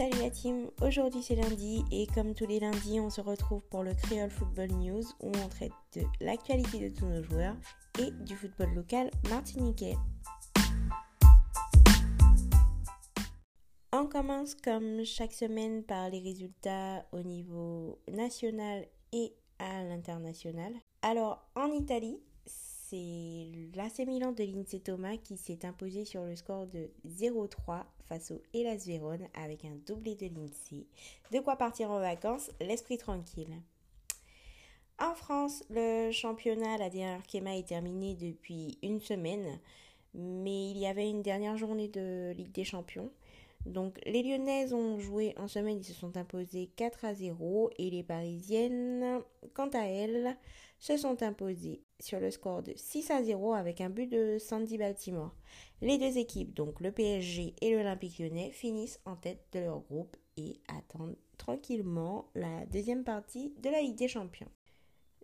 Salut la team, aujourd'hui c'est lundi et comme tous les lundis on se retrouve pour le Creole Football News où on traite de l'actualité de tous nos joueurs et du football local martiniquais. On commence comme chaque semaine par les résultats au niveau national et à l'international. Alors en Italie, c'est l'AC Milan de l'Inse Thomas qui s'est imposé sur le score de 0-3 face au Hellas Vérone avec un doublé de l'Inse. De quoi partir en vacances, l'esprit tranquille. En France, le championnat, la dernière Kema est terminé depuis une semaine, mais il y avait une dernière journée de Ligue des Champions. Donc les Lyonnaises ont joué en semaine, ils se sont imposés 4 à 0 et les Parisiennes, quant à elles, se sont imposées sur le score de 6 à 0 avec un but de Sandy Baltimore. Les deux équipes, donc le PSG et l'Olympique lyonnais, finissent en tête de leur groupe et attendent tranquillement la deuxième partie de la Ligue des Champions.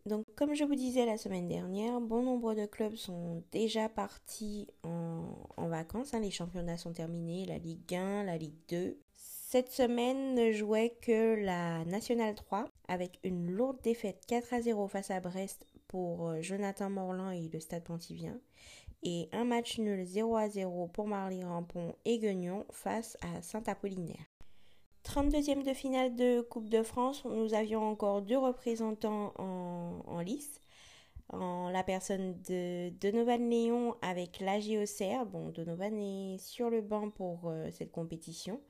Donc, comme je vous disais la semaine dernière, bon nombre de clubs sont déjà partis en, vacances. Hein. Les championnats sont terminés, la Ligue 1, la Ligue 2. Cette semaine ne jouait que la Nationale 3 avec une lourde défaite 4 à 0 face à Brest euh, Jonathan Morland et le Stade Pontivien et un match nul 0 à 0 pour Marly Rampon et Guignon face à Saint-Apollinaire. 32e de finale de Coupe de France, nous avions encore deux représentants en, lice. En la personne de Donovan Léon avec l'AG Auxerre. Bon, Donovan est sur le banc pour euh, cette compétition.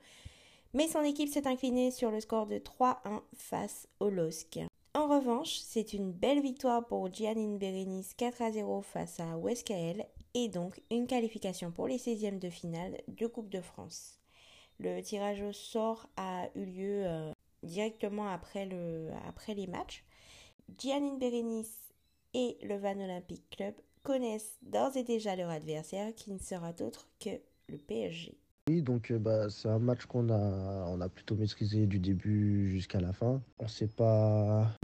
Mais son équipe s'est inclinée sur le score de 3-1 face au LOSC. En revanche, c'est une belle victoire pour Giannin Berenice 4 0 face à Westkael et donc une qualification pour les 16e de finale de Coupe de France. Le tirage au sort a eu lieu euh, directement après, le, après les matchs. Giannin Berenice et le Van Olympic Club connaissent d'ores et déjà leur adversaire qui ne sera autre que le PSG. Oui, donc euh, bah, c'est un match qu'on a, on a plutôt maîtrisé du début jusqu'à la fin. On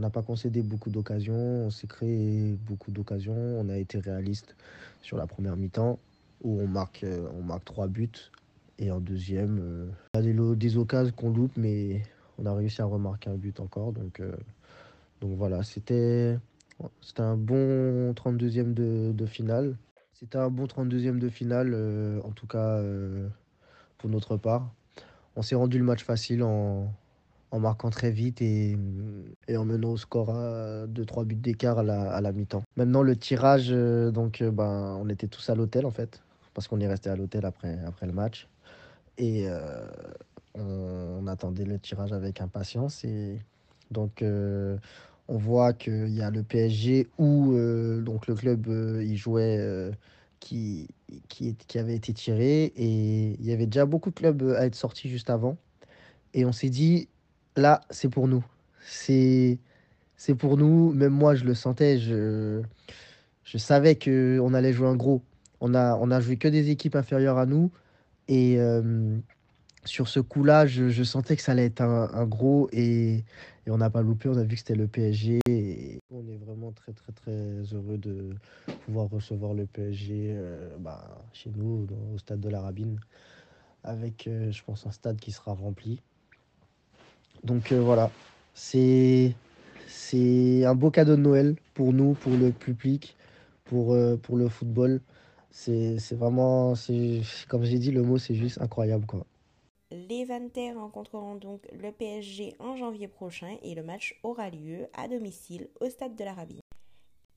n'a pas concédé beaucoup d'occasions, on s'est créé beaucoup d'occasions. On a été réaliste sur la première mi-temps où on marque, euh, on marque trois buts et en deuxième, euh, y a des, des occasions qu'on loupe, mais on a réussi à remarquer un but encore. Donc, euh, donc voilà, c'était un bon 32e de, de finale. C'était un bon 32e de finale, en tout cas notre part. On s'est rendu le match facile en, en marquant très vite et, et, en menant au score à 2-3 buts d'écart à la, à la mi-temps. Maintenant, le tirage, donc, ben, on était tous à l'hôtel en fait, parce qu'on est resté à l'hôtel après, après le match. Et euh, on, attendait le tirage avec impatience. Et donc, euh, on voit qu'il y a le PSG où euh, donc le club il jouait qui, qui, avait été tiré. Et il y avait déjà beaucoup de clubs à être sortis juste avant. Et on s'est dit, là, c'est pour nous. C'est pour nous. Même moi, je le sentais. Je, je savais qu'on allait jouer un gros. On a, on a joué que des équipes inférieures à nous. Et euh, sur ce coup-là, je, sentais que ça allait être un, gros et, et on n'a pas loupé. On a vu que c'était le PSG. Et on est vraiment très, très, très heureux de pouvoir recevoir le PSG euh, bah, chez nous, au stade de la Rabine, avec, euh, je pense, un stade qui sera rempli. Donc voilà, c'est c'est un beau cadeau de Noël pour nous, pour le public, pour, pour le football. C'est vraiment, comme j'ai dit, le mot, c'est juste incroyable. Quoi. Les Vanter rencontreront donc le PSG en janvier prochain et le match aura lieu à domicile au stade de l'Arabie.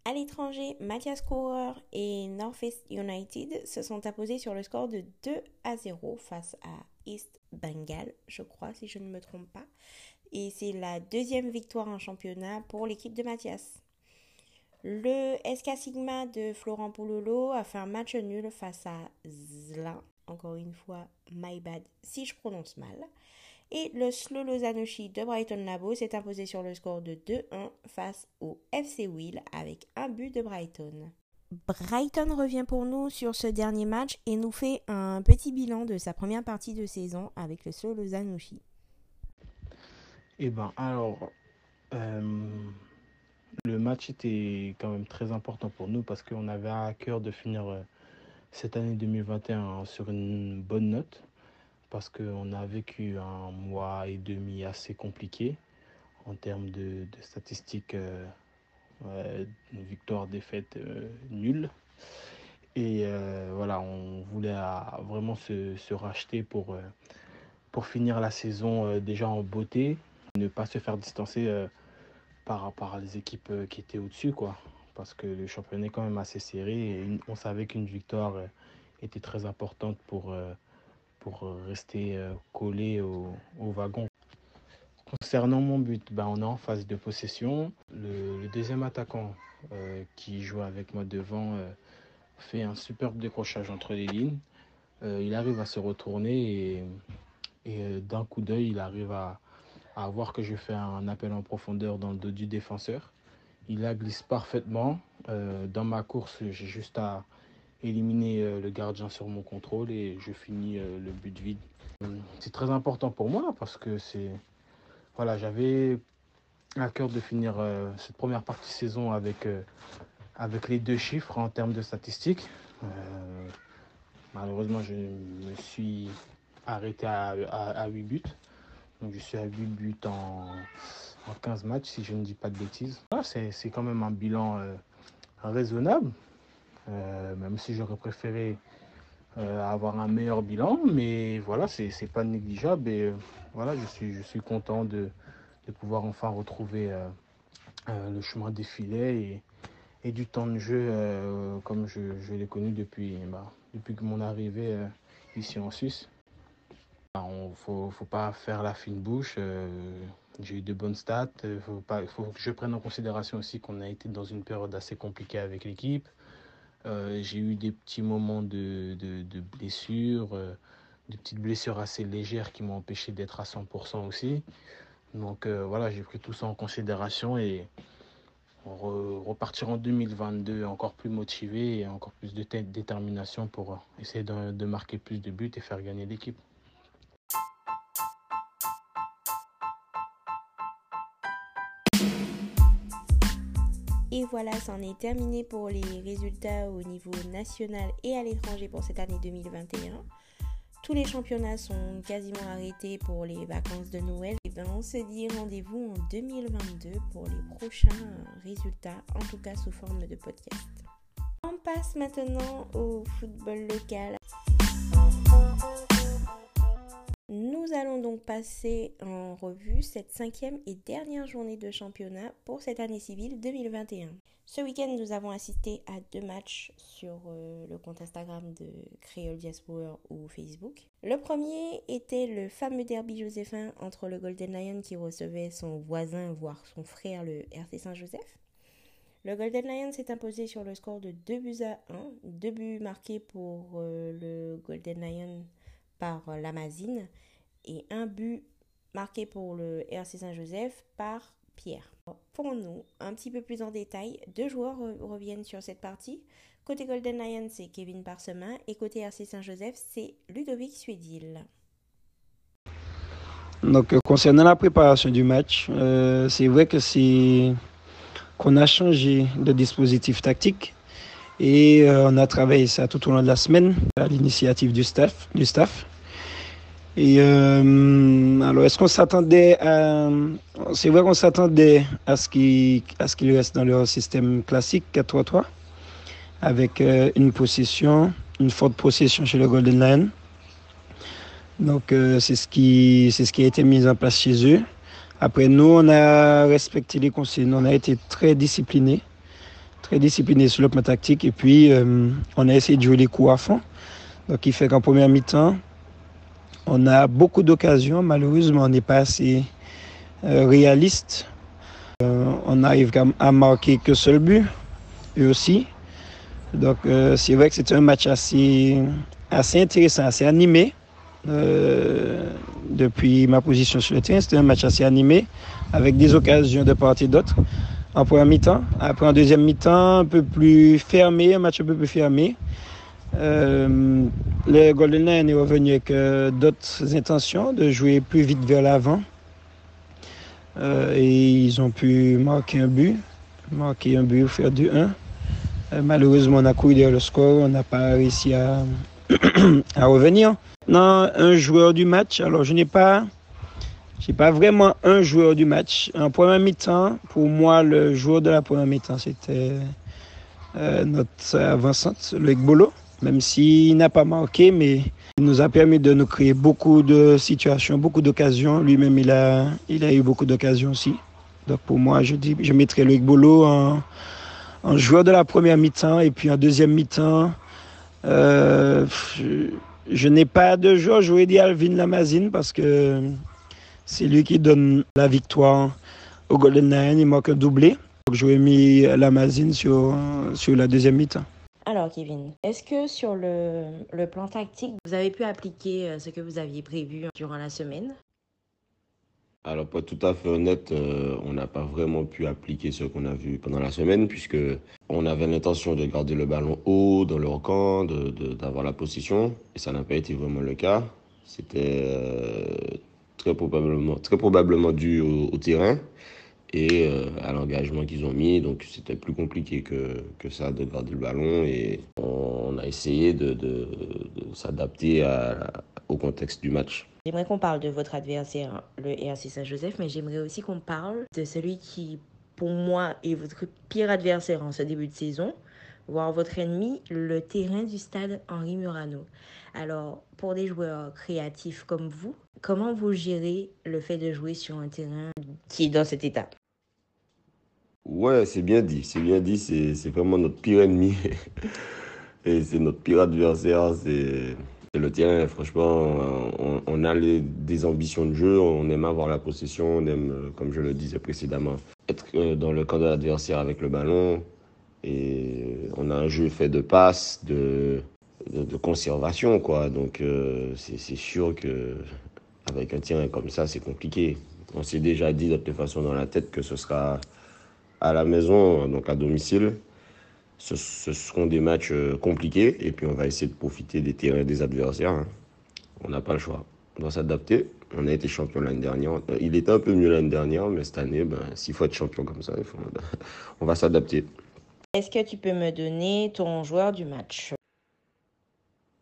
À l'étranger, Matthias Corer et Northeast United se sont imposés sur le score de 2 à 0 face à East Bengal, je crois, si je ne me trompe pas. Et c'est la deuxième victoire en championnat pour l'équipe de Mathias. Le SK Sigma de Florent Poulolo a fait un match nul face à Zla. Encore une fois, my bad si je prononce mal. Et le Slow Lozanoshi de Brighton Labo s'est imposé sur le score de 2-1 face au FC Will avec un but de Brighton. Brighton revient pour nous sur ce dernier match et nous fait un petit bilan de sa première partie de saison avec le Slow Lozanoshi. Eh ben alors, euh, le match était quand même très important pour nous parce qu'on avait à cœur de finir euh, cette année 2021 sur une bonne note. parce qu'on a vécu un mois et demi assez compliqué en termes de, statistiques euh, victoire, défaite nulle. Et voilà, on voulait vraiment se, racheter pour, pour finir la saison déjà en beauté, ne pas se faire distancer par rapport à les équipes qui étaient au-dessus. Parce que le championnat est quand même assez serré et on savait qu'une victoire était très importante pour, pour rester collé au, au, wagon. Concernant mon but, ben on est en phase de possession. Le, deuxième attaquant euh, qui joue avec moi devant euh, fait un superbe décrochage entre les lignes. Euh, il arrive à se retourner et, et d'un coup d'œil, il arrive à, à, voir que je fais un appel en profondeur dans le dos du défenseur. Il la glisse parfaitement. dans ma course, j'ai juste à, éliminer euh, le gardien sur mon contrôle et je finis euh, le but vide. C'est très important pour moi parce que c'est voilà, j'avais à cœur de finir euh, cette première partie de saison avec, avec les deux chiffres en termes de statistiques. malheureusement, je me suis arrêté à, à, 8 buts. Donc je suis à 8 buts en, en 15 matchs, si je ne dis pas de bêtises. C'est quand même un bilan raisonnable. Euh, même si j'aurais préféré euh, avoir un meilleur bilan, mais voilà, c'est pas négligeable et euh, voilà, je suis, je suis content de, de pouvoir enfin retrouver le chemin des filets et, du temps de jeu comme je, je l'ai connu depuis, bah, depuis mon arrivée ici en Suisse. Il ne faut, faut, pas faire la fine bouche. J'ai eu de bonnes stats. Il faut, faut, que je prenne en considération aussi qu'on a été dans une période assez compliquée avec l'équipe. Euh, j'ai eu des petits moments de, de, blessures, euh, des petites blessures assez légères qui m'ont empêché d'être à 100% aussi. Donc euh, voilà, j'ai pris tout ça en considération et re, repartir en 2022 encore plus motivé et encore plus de détermination pour essayer de, de marquer plus de buts et faire gagner l'équipe. Et voilà, c'en est terminé pour les résultats au niveau national et à l'étranger pour cette année 2021. Tous les championnats sont quasiment arrêtés pour les vacances de Noël. Et ben on se dit rendez-vous en 2022 pour les prochains résultats, en tout cas sous forme de podcast. On passe maintenant au football local. Nous allons donc passer en revue cette cinquième et dernière journée de championnat pour cette année civile 2021. Ce week-end, nous avons assisté à deux matchs sur euh, le compte Instagram de Creole Diaspora ou Facebook. Le premier était le fameux derby joséphin entre le Golden Lion qui recevait son voisin, voire son frère, le RC Saint-Joseph. Le Golden Lion s'est imposé sur le score de 2 buts à 1, deux buts marqués pour euh, le Golden Lion par euh, Lamazine et un but marqué pour le RC Saint-Joseph par Pierre. Pour nous, un petit peu plus en détail, deux joueurs reviennent sur cette partie. Côté Golden Lion, c'est Kevin Parsemin et côté RC Saint-Joseph, c'est Ludovic Suédil. Donc, euh, concernant la préparation du match, euh, c'est vrai que c'est qu'on a changé de dispositif tactique et euh, on a travaillé ça tout au long de la semaine à l'initiative du staff. Du staff. Et euh, alors, est-ce qu'on s'attendait à. C'est vrai qu'on s'attendait à ce qu'il qu reste dans leur système classique 4-3-3, avec euh, une possession, une forte possession chez le Golden Lion. Donc, euh, c'est ce, qui, ce qui a été mis en place chez eux. Après, nous, on a respecté les consignes, on a été très disciplinés très discipliné sur le plan tactique. Et puis, euh, on a essayé de jouer les coups à fond. Donc, il fait qu'en première mi-temps, on a beaucoup d'occasions. Malheureusement, on n'est pas assez euh, réaliste. Euh, on arrive à marquer que seul but, eux aussi. Donc, c'est vrai que c'était un match assez, assez intéressant, assez animé. Depuis ma position sur le terrain, c'était un match assez animé, avec des occasions de part et d'autre en première mi-temps. Après, en deuxième mi-temps, un peu plus fermé, un match un peu plus fermé. Euh, le Golden Lion est revenu avec euh, d'autres intentions de jouer plus vite vers l'avant. Euh, et ils ont pu marquer un but, marquer un but, faire du 1. Euh, malheureusement, on a couru derrière le score, on n'a pas réussi à, à revenir. Non, un joueur du match. Alors, je n'ai pas, j'ai pas vraiment un joueur du match. En premier mi-temps, pour moi, le joueur de la première mi-temps, c'était euh, notre avançante, le Bolo. Même s'il n'a pas marqué, mais il nous a permis de nous créer beaucoup de situations, beaucoup d'occasions. Lui-même, il a, il a eu beaucoup d'occasions aussi. Donc pour moi, je, dis, je mettrais Loïc Bolo en, joueur de la première mi-temps et puis en deuxième mi-temps, euh, je, je n'ai pas de joueur. J'aurais dit Alvin Lamazine parce que c'est lui qui donne la victoire au Golden Nine. Il marque un doublé. Donc j'aurais mis Lamazine sur, sur la deuxième mi-temps. Alors Kevin, est-ce que sur le, le, plan tactique, vous avez pu appliquer ce que vous aviez prévu durant la semaine? Alors, pour être tout à fait honnête, euh, on n'a pas vraiment pu appliquer ce qu'on a vu pendant la semaine, puisque on avait l'intention de garder le ballon haut dans leur camp, d'avoir de, la position, et ça n'a pas été vraiment le cas. C'était euh, très, probablement, très probablement dû au, terrain et euh, à l'engagement qu'ils ont mis. Donc c'était plus compliqué que, que, ça de garder le ballon et on a essayé de, de, de s'adapter au contexte du match. J'aimerais qu'on parle de votre adversaire, le RC Saint-Joseph, mais j'aimerais aussi qu'on parle de celui qui, pour moi, est votre pire adversaire en ce début de saison, voire votre ennemi, le terrain du stade Henri Murano. Alors, pour des joueurs créatifs comme vous, comment vous gérez le fait de jouer sur un terrain qui est dans cet état? Ouais, c'est bien dit, c'est bien dit, c'est vraiment notre pire ennemi. Et c'est notre pire adversaire, c'est le terrain, franchement, on, a des ambitions de jeu, on aime avoir la possession, on aime, comme je le disais précédemment, être euh, dans le camp de l'adversaire avec le ballon. Jeu fait de passes, de, conservation, quoi. Donc euh, c'est sûr que avec un terrain comme ça, c'est compliqué. On s'est déjà dit de toute façon dans la tête que ce sera à la maison, donc à domicile ce, seront des matchs euh, compliqués et puis on va essayer de profiter des terrains des adversaires. Hein. On n'a pas le choix. On doit s'adapter. On a été champion l'année dernière. Il était un peu mieux l'année dernière, mais cette année, ben, s'il faut être champion comme ça, on va s'adapter. Est-ce que tu peux me donner ton joueur du match?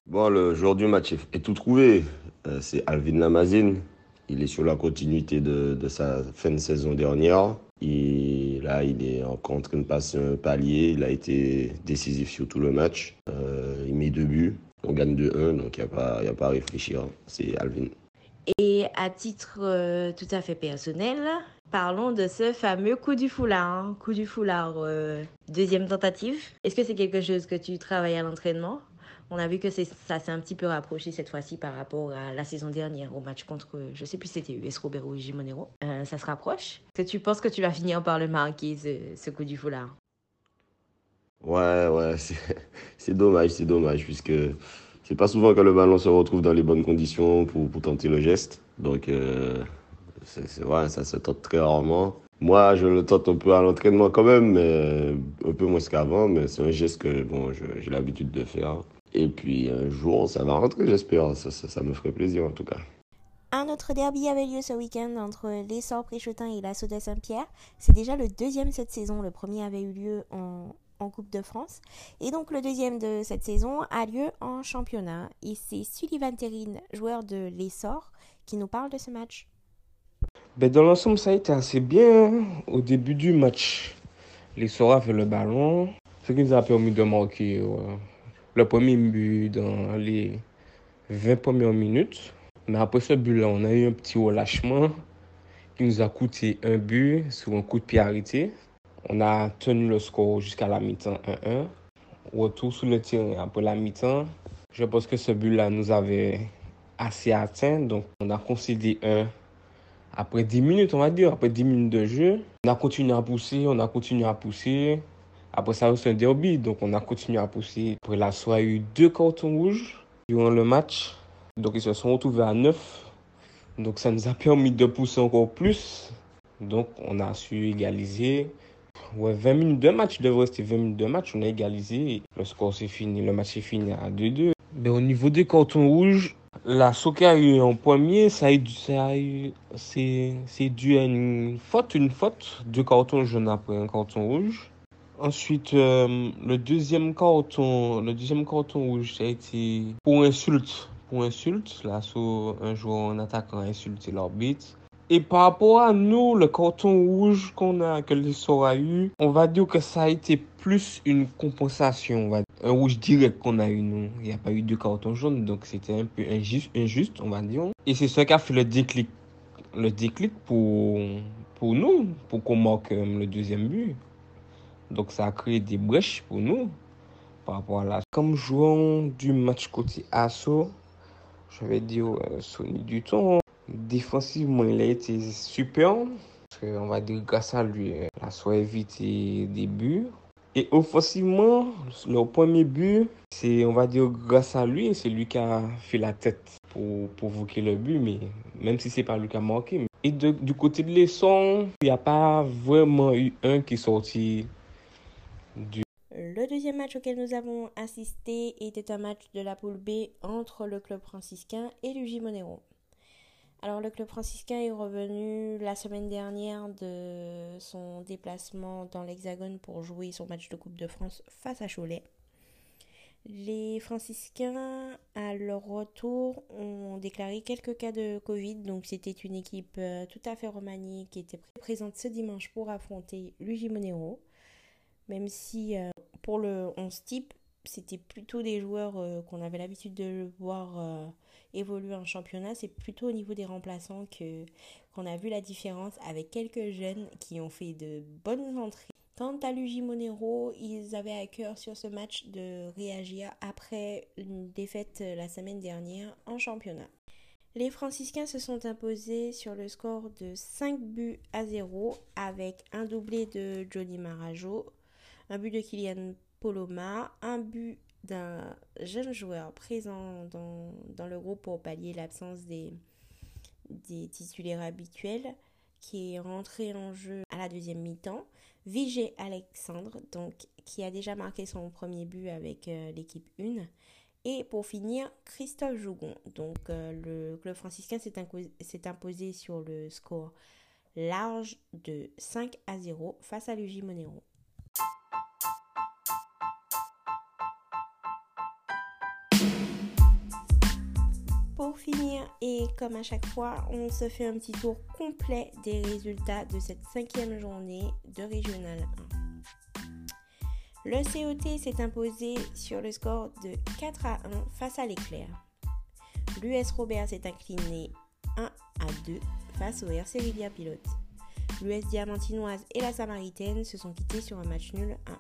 Bon, le joueur du match est, tout trouvé. Euh, c'est Alvin Lamazine. Il est sur la continuité de, de sa fin de saison dernière. Et là, il est encore en train de passer un palier. Il a été décisif sur tout le match. Euh, il met deux buts. On gagne 2-1, donc il n'y a, pas, a pas à réfléchir. C'est Alvin. Et à titre euh, tout à fait personnel, parlons de ce fameux coup du foulard. Hein. Coup du foulard, euh, deuxième tentative. Est-ce que c'est quelque chose que tu travailles à l'entraînement? On a vu que ça s'est un petit peu rapproché cette fois-ci par rapport à la saison dernière au match contre, je sais plus c'était US Robert ou Gimonero. Euh, ça se rapproche? Est-ce que tu penses que tu vas finir par le marquer, ce, coup du foulard? Ouais, ouais, c'est dommage, c'est dommage, puisque c'est pas souvent que le ballon se retrouve dans les bonnes conditions pour, pour tenter le geste. Donc, euh, c'est vrai, ça se tente très rarement. Moi, je le tente un peu à l'entraînement quand même, mais un peu moins qu'avant, mais c'est un geste que bon, j'ai l'habitude de faire. Et puis un jour, ça va rentrer, j'espère. Ça, me ferait plaisir en tout cas. Un autre derby avait lieu ce week-end entre l'Essor Préchotin et de Saint-Pierre. C'est déjà le deuxième cette saison. Le premier avait eu lieu en, en, Coupe de France. Et donc le deuxième de cette saison a lieu en championnat. Et c'est Sullivan Terrine, joueur de l'Essor, qui nous parle de ce match. Dans l'ensemble, ça a été assez bien au début du match. L'Essor a fait le ballon, ce qui nous a permis de marquer. Le premier but dans les 20 premières minutes. Mais après ce but-là, on a eu un petit relâchement qui nous a coûté un but sur un coup de pied arrêté. On a tenu le score jusqu'à la mi-temps 1-1. Retour sur le terrain après la mi-temps. Je pense que ce but-là nous avait assez atteint. Donc on a concédé un après 10 minutes, on va dire, après 10 minutes de jeu. On a continué à pousser, on a continué à pousser. Après ça, c'est un derby, donc on a continué à pousser. Après la soirée, il y a eu deux cartons rouges durant le match. Donc ils se sont retrouvés à 9. Donc ça nous a permis de pousser encore plus. Donc on a su égaliser. Ouais, 20 minutes de match, il devrait rester 20 minutes de match. On a égalisé. Le score s'est fini. Le match est fini à 2-2. Mais au niveau des cartons rouges, la Soka a eu en premier, ça a a eu, c'est, dû à une faute, une faute. Deux cartons jaunes après un carton rouge. Ensuite, euh, le deuxième carton, le deuxième carton rouge, ça a été pour insulte. Pour insulte, là, un joueur en attaquant a insulté l'arbitre. Et par rapport à nous, le carton rouge qu'on a, que l'histoire a eu, on va dire que ça a été plus une compensation. Un rouge direct qu'on a eu, nous. Il n'y a pas eu de carton jaune, donc c'était un peu injuste, injuste, on va dire. Et c'est ça qui a fait le déclic. Le déclic pour, pour nous, pour qu'on marque euh, le deuxième but. Donc ça a créé des brèches pour nous par rapport à la... Comme jouant du match côté Asso, je vais dire euh, Sony Duton, défensivement il a été super. Parce que, on va dire grâce à lui, euh, la a évité des buts. Et offensivement, le premier but, c'est, on va dire, grâce à lui, c'est lui qui a fait la tête pour provoquer le but, mais même si c'est pas lui qui a marqué. Et du côté de l'Esson, il n'y a pas vraiment eu un qui est sorti le deuxième match auquel nous avons assisté était un match de la poule B entre le club franciscain et Luigi Monero. Alors le club franciscain est revenu la semaine dernière de son déplacement dans l'Hexagone pour jouer son match de Coupe de France face à Cholet. Les franciscains, à leur retour, ont déclaré quelques cas de Covid, donc c'était une équipe euh, tout à fait remaniée qui était présente ce dimanche pour affronter Luigi Monero. Même si euh, pour le 11 type, c'était plutôt des joueurs euh, qu'on avait l'habitude de voir évoluer en championnat. C'est plutôt au niveau des remplaçants que qu'on a vu la différence avec quelques jeunes qui ont fait de bonnes entrées. Quant à Luigi Monero, ils avaient à cœur sur ce match de réagir après une défaite la semaine dernière en championnat. Les franciscains se sont imposés sur le score de 5 buts à 0 avec un doublé de Johnny Marajo, un but de Kylian Poloma, un but d'un jeune joueur présent dans, le groupe pour pallier l'absence des, titulaires habituels qui est rentré en jeu à la deuxième mi-temps. Vigé Alexandre, qui a déjà marqué son premier but avec euh, l'équipe 1. Et pour finir, Christophe Jougon. Donc, euh, le club franciscain s'est imposé sur le score large de 5 à 0 face à Luigi Monero. Et comme à chaque fois, on se fait un petit tour complet des résultats de cette cinquième journée de Régional 1. Le COT s'est imposé sur le score de 4 à 1 face à l'éclair. L'US Robert s'est incliné 1 à 2 face au RC Rivière Pilote. L'US Diamantinoise et la Samaritaine se sont quittés sur un match nul 1 1.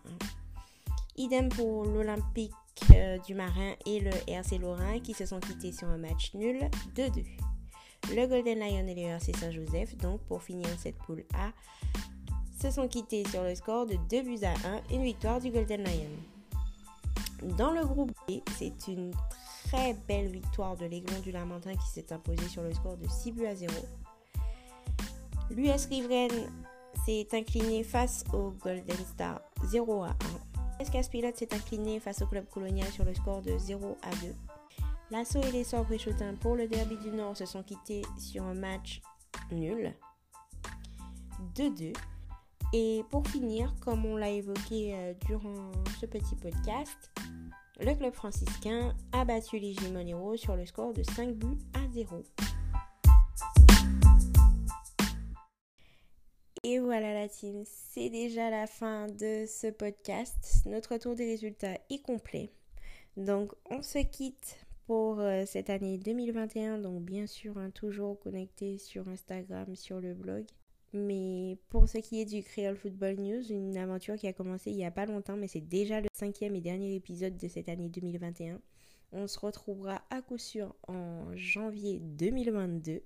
Idem pour l'Olympique euh, du Marin et le RC Lorrain qui se sont quittés sur un match nul 2-2. Le Golden Lion et le RC Saint-Joseph, donc pour finir cette poule A, se sont quittés sur le score de 2 buts à 1, une victoire du Golden Lion. Dans le groupe B, c'est une très belle victoire de l'Aiglon du Lamentin qui s'est imposé sur le score de 6 buts à 0. L'US Riveraine s'est incliné face au Golden Star 0 à 1. SKS Pilote s'est incliné face au club colonial sur le score de 0 à 2. L'assaut et les sorts Bréchotin pour le derby du Nord se sont quittés sur un match nul 2-2. Et pour finir, comme on l'a évoqué euh, durant ce petit podcast, le club franciscain a battu les Gimonero sur le score de 5 buts à 0. Et voilà la team, c'est déjà la fin de ce podcast. Notre tour des résultats est complet. Donc on se quitte pour euh, cette année 2021. Donc bien sûr, hein, toujours connecté sur Instagram, sur le blog. Mais pour ce qui est du Creole Football News, une aventure qui a commencé il n'y a pas longtemps, mais c'est déjà le cinquième et dernier épisode de cette année 2021. On se retrouvera à coup sûr en janvier 2022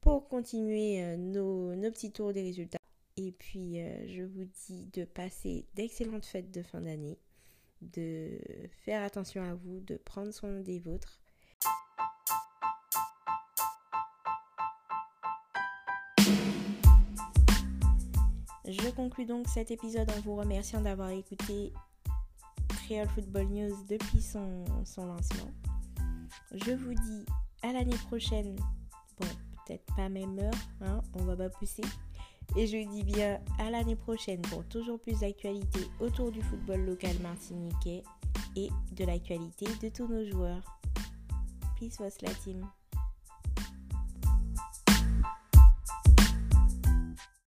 pour continuer euh, nos, nos petits tours des résultats. Et puis, euh, je vous dis de passer d'excellentes fêtes de fin d'année, de faire attention à vous, de prendre soin des vôtres. Je conclus donc cet épisode en vous remerciant d'avoir écouté Creole Football News depuis son, son lancement. Je vous dis à l'année prochaine. Bon, peut-être pas même heure, hein, on va pas pousser Et je dis bien à l'année prochaine pour toujours plus d'actualités autour du football local martiniquais et de l'actualité de tous nos joueurs. Peace was la team.